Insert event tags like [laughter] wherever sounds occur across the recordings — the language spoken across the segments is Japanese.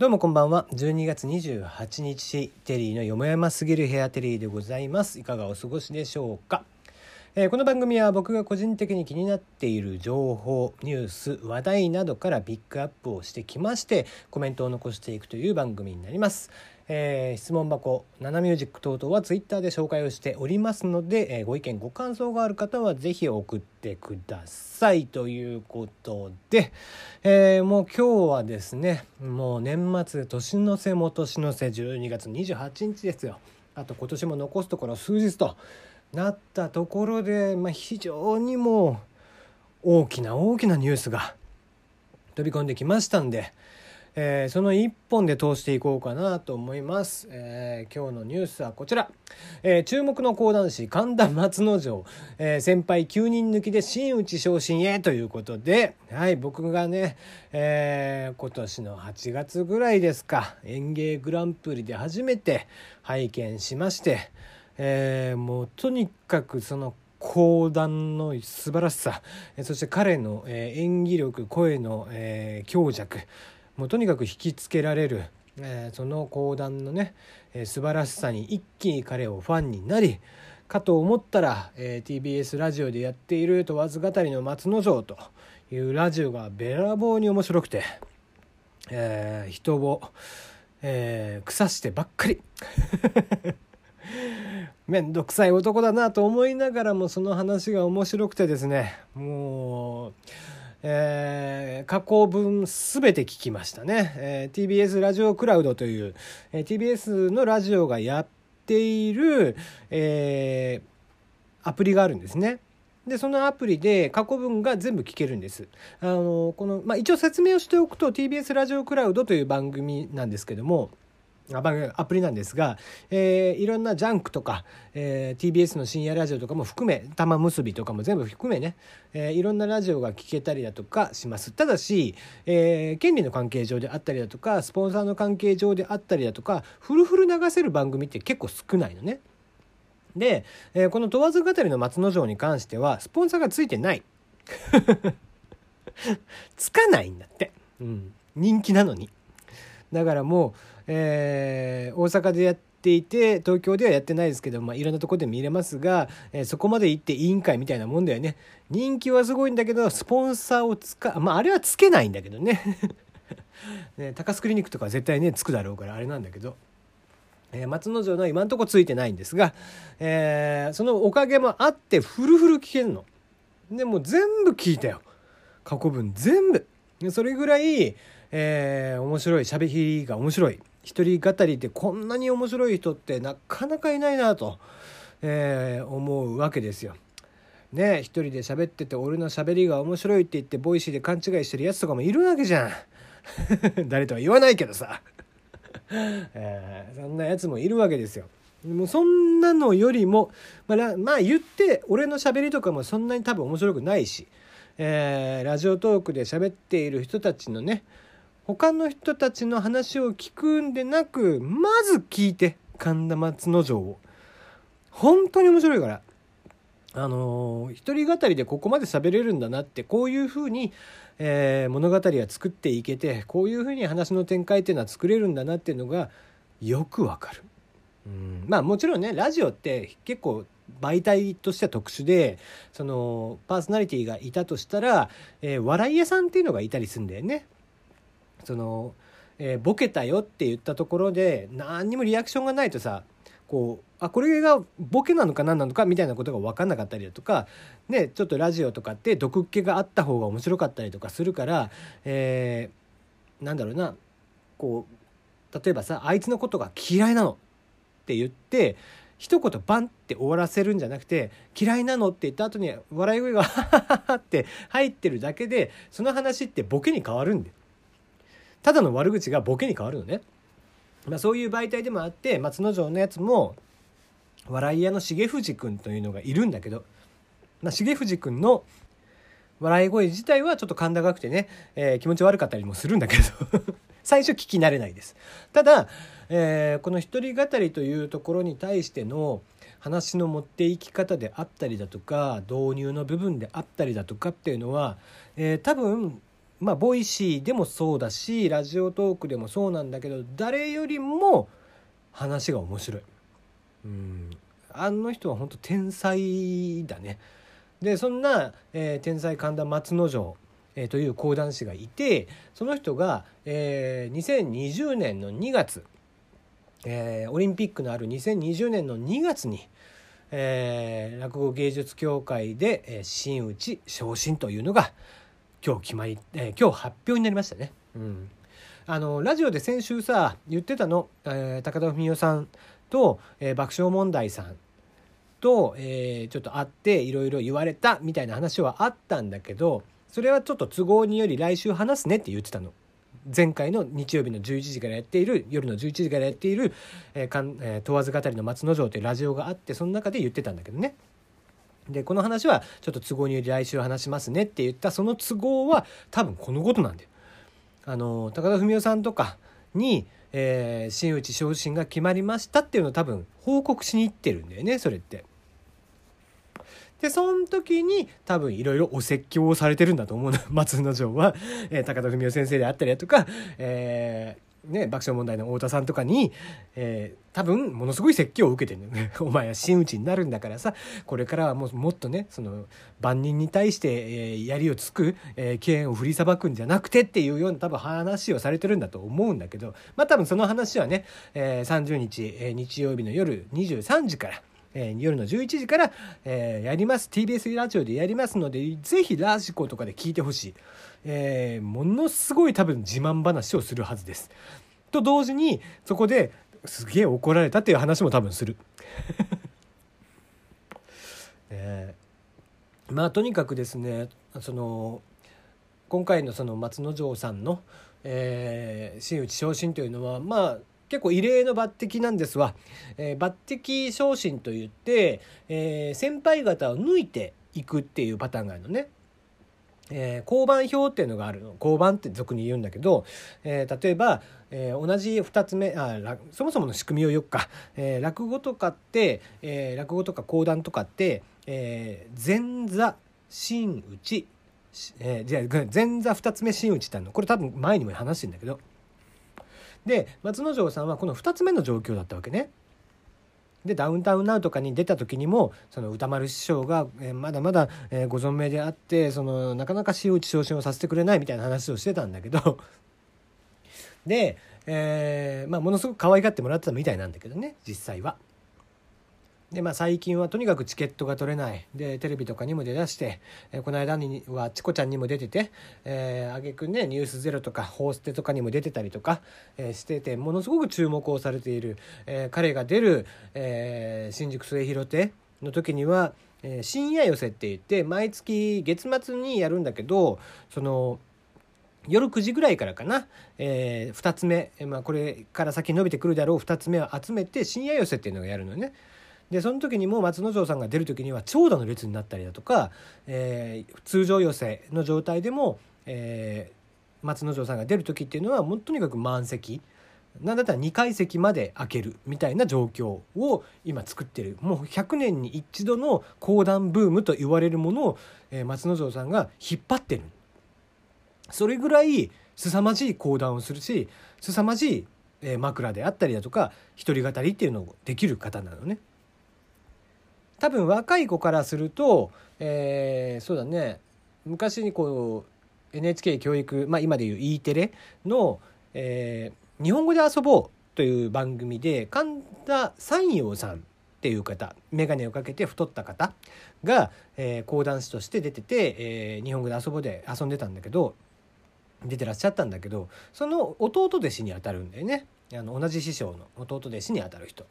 どうもこんばんは。12月28日テリーのよもやますぎるヘアテリーでございます。いかがお過ごしでしょうか、えーこの番組は僕が個人的に気になっている情報ニュース話題などからピックアップをしてきましてコメントを残していくという番組になります。えー質問箱「ナナミュージック」等々はツイッターで紹介をしておりますので、えーご意見ご感想がある方はぜひ送ってください。ということで、えーもう今日はですねもう年末年の瀬も年の瀬12月28日ですよ。あと今年も残すところ数日となったところで、まあ、非常にもう大きな大きなニュースが飛び込んできましたんで、えーその一本で通していこうかなと思います、えー今日のニュースはこちら、えー注目の講談師神田松之丞、え先輩9人抜きで真打ち昇進へということで、はい、僕がね、え今年の8月ぐらいですか。演芸グランプリで初めて拝見しまして、えもうとにかくその講談の素晴らしさ。そして彼の、演技力声の、強弱。もうとにかく引きつけられる、えーその講談のね、えー素晴らしさに一気に彼をファンになりかと思ったら、えー TBS ラジオでやっている「問わず語りの松之丞」というラジオがべらぼうに面白くて、えー人を、えー腐してばっかり。[laughs] めんどくさい男だなと思いながらもその話が面白くてですねもう、えー過去分全て聞きましたね、えー TBS ラジオクラウドという、えー TBS のラジオがやっている、えーアプリがあるんですね。でそのアプリで過去文が全部聞けるんです。あのこのまあ、一応説明をしておくと TBS ラジオクラウドという番組なんですけどもアプリなんですが、えーいろんなジャンクとか、えー TBS の深夜ラジオとかも含め玉結びとかも全部含めね、えーいろんなラジオが聞けたりだとかします。ただし、えー権利の関係上であったりだとかスポンサーの関係上であったりだとかフルフル流せる番組って結構少ないのね。で、えこの問わず語りの松之丞に関してはスポンサーがついてない。[laughs] つかないんだって、うん、人気なのに。だからもう、えー大阪でやっていて東京ではやってないですけど、まあ、いろんなとこで見れますが、えーそこまで行って委員会みたいなもんだよね人気はすごいんだけどスポンサーをつかまああれはつけないんだけどね [laughs] ね高須クリニックとかは絶対ねつくだろうからあれなんだけど。えー松之丞の今んとこついてないんですが、えーそのおかげもあってフルフル聞けるの。でも全部聞いたよ過去文全部それぐらい、えー面白い喋りが面白い一人語りでこんなに面白い人ってなかなかいないなと、えー思うわけですよ。ね一人で喋ってて俺の喋りが面白いって言ってボイシーで勘違いしてるやつとかもいるわけじゃん。[laughs] 誰とは言わないけどさ。[laughs] えーそんなやつもいるわけですよ。もうそんなのよりも、まあ、まあ言って俺の喋りとかもそんなに多分面白くないし、えーラジオトークで喋っている人たちのね他の人たちの話を聞くんでなくまず聞いて神田松之丞を本当に面白いからあのー一人語りでここまで喋れるんだなってこういうふうに、えー物語は作っていけてこういうふうに話の展開っていうのは作れるんだなっていうのがよくわかる。うんまあもちろんねラジオって結構媒体としては特殊でそのパーソナリティがいたとしたら、えー笑い屋さんっていうのがいたりするんだよね。その、えーボケたよって言ったところで何にもリアクションがないとさこうあこれがボケなのか何なのかみたいなことが分かんなかったりだとか、ね、ちょっとラジオとかって毒っ気があった方が面白かったりとかするから、えーなんだろうなこう例えばさあいつのことが嫌いなのって言って一言バンって終わらせるんじゃなくて嫌いなのって言った後に笑い声が [laughs] ハハハハって入ってるだけでその話ってボケに変わるんでただの悪口がボケに変わるのね。まあ、そういう媒体でもあって松之丞のやつも笑い屋の重藤君というのがいるんだけど、まあ、重藤君の笑い声自体はちょっと甲高くてね、えー気持ち悪かったりもするんだけど [laughs] 最初聞き慣れないです。ただ、えーこの一人語りというところに対しての話の持っていき方であったりだとか導入の部分であったりだとかっていうのは、えー多分まあボイシーでもそうだしラジオトークでもそうなんだけど誰よりも話が面白い。うんあの人は本当天才だね。でそんな、えー、天才神田松之丞、えー、という講談師がいてその人が、えー、2020年の2月、えー、オリンピックのある2020年の2月に、えー、落語芸術協会で、えー、真打昇進というのが今日決まり、えー、今日発表になりましたね。うんあのラジオで先週さ言ってたの、えー、高田文夫さんと、えー、爆笑問題さんと、えー、ちょっと会っていろいろ言われたみたいな話はあったんだけどそれはちょっと都合により来週話すねって言ってたの。前回の日曜日の11時からやっている夜の11時からやっている「えーかんえー、問わず語りの松之丞」というラジオがあってその中で言ってたんだけどね。でこの話はちょっと都合により来週話しますねって言ったその都合は多分このことなんだよ。あの高田文夫さんとかに、えー、真打ち昇進が決まりましたっていうのを多分報告しに行ってるんだよねそれって。でその時に多分いろいろお説教をされてるんだと思うの松之丞は、えー、高田文夫先生であったりだとか、えーね、爆笑問題の太田さんとかに、えー、多分ものすごい説教を受けてるね [laughs] お前は真打ちになるんだからさ。これからはももっとねその万人に対して、えー、槍をつく、えー、剣を振りさばくんじゃなくてっていうような多分話をされてるんだと思うんだけどまあ多分その話はね、えー、30日、えー、日曜日の夜23時からえー、夜の11時から、えー、やります TBS ラジオでやりますのでぜひラジコとかで聞いてほしい、えー、ものすごい多分自慢話をするはずです。と同時にそこですげえ怒られたっていう話も多分する。[laughs] えー、まあとにかくですねその今回のその松之丞さんの、えー、真打ち昇進というのはまあ結構異例の抜擢なんですわ、えー、抜擢昇進といって、えー、先輩方を抜いていくっていうパターンがあるのね。えー、交番表っていうのがあるの。交番って俗に言うんだけど、えー、例えば、えー、同じ2つ目あそもそもの仕組みを言うか、えー、落語とかって、えー、落語とか講談とかって、えー、前座真打ち、えー、じゃあ前座2つ目真打ちってあるの。これ多分前にも話してんだけど。で松之丞さんはこの2つ目の状況だったわけね。でダウンタウンナウとかに出た時にもその歌丸師匠が、え、まだまだ、え、ご存命であってそのなかなか真打ち昇進をさせてくれないみたいな話をしてたんだけどで、えーまあ、ものすごく可愛がってもらってたみたいなんだけどね実際は。でまあ、最近はとにかくチケットが取れない。でテレビとかにも出だして、え、この間にはチコちゃんにも出てて、えー、挙句ね「ニュースゼロとか「報ステ」とかにも出てたりとか、えー、しててものすごく注目をされている、えー、彼が出る、え、新宿末広亭の時には、え、深夜寄せって言って毎月月末にやるんだけどその夜9時ぐらいからかな、え、2つ目、まあ、これから先伸びてくるであろう2つ目を集めて深夜寄せっていうのがやるのね。でその時にも松之丞さんが出る時には長蛇の列になったりだとか、えー、通常寄せの状態でも、えー、松之丞さんが出る時っていうのはもうとにかく満席。なんだったら2階席まで開けるみたいな状況を今作ってる。もう100年に一度の講談ブームと言われるものを、えー、松之丞さんが引っ張ってる。それぐらい凄まじい講談をするし凄まじい、枕であったりだとか一人語りっていうのをできる方なのね。多分若い子からすると、えー、そうだね昔にこう NHK 教育、まあ、今でいう E テレの、えー「日本語で遊ぼう」という番組で神田山陽さんっていう方眼鏡をかけて太った方が、えー、講談師として出てて、えー、日本語で遊ぼうで遊んでたんだけど出てらっしゃったんだけどその弟弟子にあたるんだよねあの同じ師匠の弟弟子にあたる人。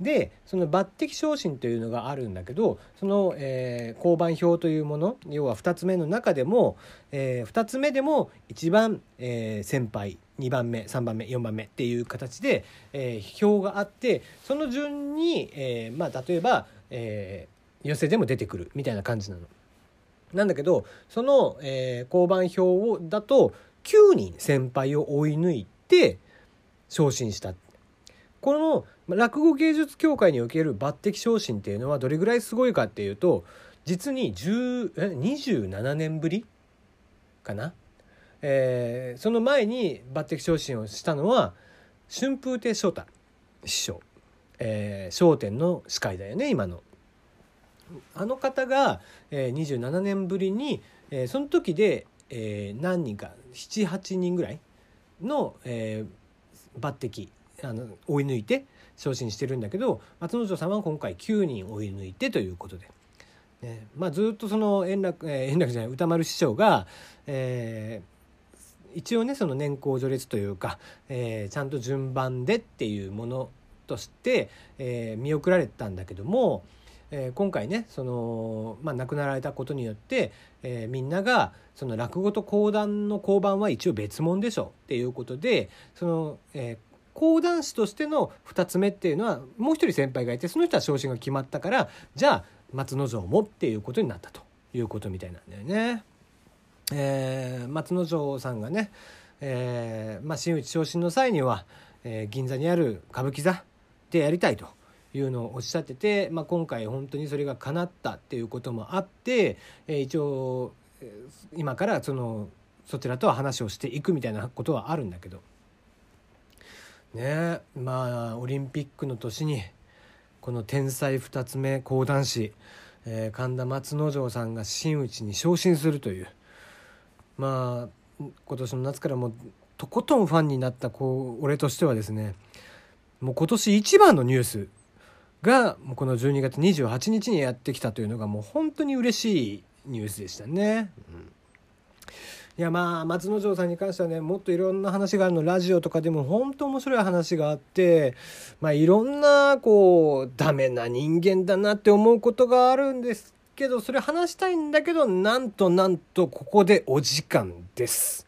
でその抜擢昇進というのがあるんだけどその、えー、交番表というもの要は2つ目の中でも、えー、2つ目でも一番、えー、先輩2番目3番目4番目っていう形で、えー、表があってその順に、えーまあ、例えば、えー、寄せでも出てくるみたいな感じなの。なんだけどその、えー、交番表をだと9人先輩を追い抜いて昇進したこの落語芸術協会における抜擢昇進っていうのはどれぐらいすごいかっていうと実に10え27年ぶりかな、えー、その前に抜擢昇進をしたのは春風亭昇太師匠『えー、笑点』の司会だよね今の。あの方が、えー、27年ぶりに、えー、その時で、えー、何人か78人ぐらいの、えー、抜擢あの追い抜いて昇進してるんだけど松之丞さんは今回9人追い抜いてということで、ねまあ、ずっとその円楽、えー、円楽じゃない歌丸師匠が、えー、一応ねその年功序列というか、えー、ちゃんと順番でっていうものとして、えー、見送られたんだけども、えー、今回ねその、まあ、亡くなられたことによって、えー、みんながその落語と講談の講番は一応別物でしょっていうことでその、えー、講談師としての2つ目っていうのはもう一人先輩がいてその人は昇進が決まったからじゃあ松之丞もっていうことになったということみたいなんだよね。えー、松之丞さんがね、えーまあ、真打昇進の際には、えー、銀座にある歌舞伎座でやりたいというのをおっしゃってて、まあ、今回本当にそれが叶ったっていうこともあって、えー、一応今からそのそちらとは話をしていくみたいなことはあるんだけどねまあオリンピックの年にこの天才2つ目講談師、えー、神田松之丞さんが真打ちに昇進するというまあ今年の夏からもうとことんファンになったこう俺としてはですねもう今年一番のニュースがこの12月28日にやってきたというのがもう本当に嬉しいニュースでしたね。うんいやまあ松之丞さんに関してはねもっといろんな話があるのラジオとかでも本当面白い話があってまあいろんなこうダメな人間だなって思うことがあるんですけどそれ話したいんだけどなんとなんとここでお時間です。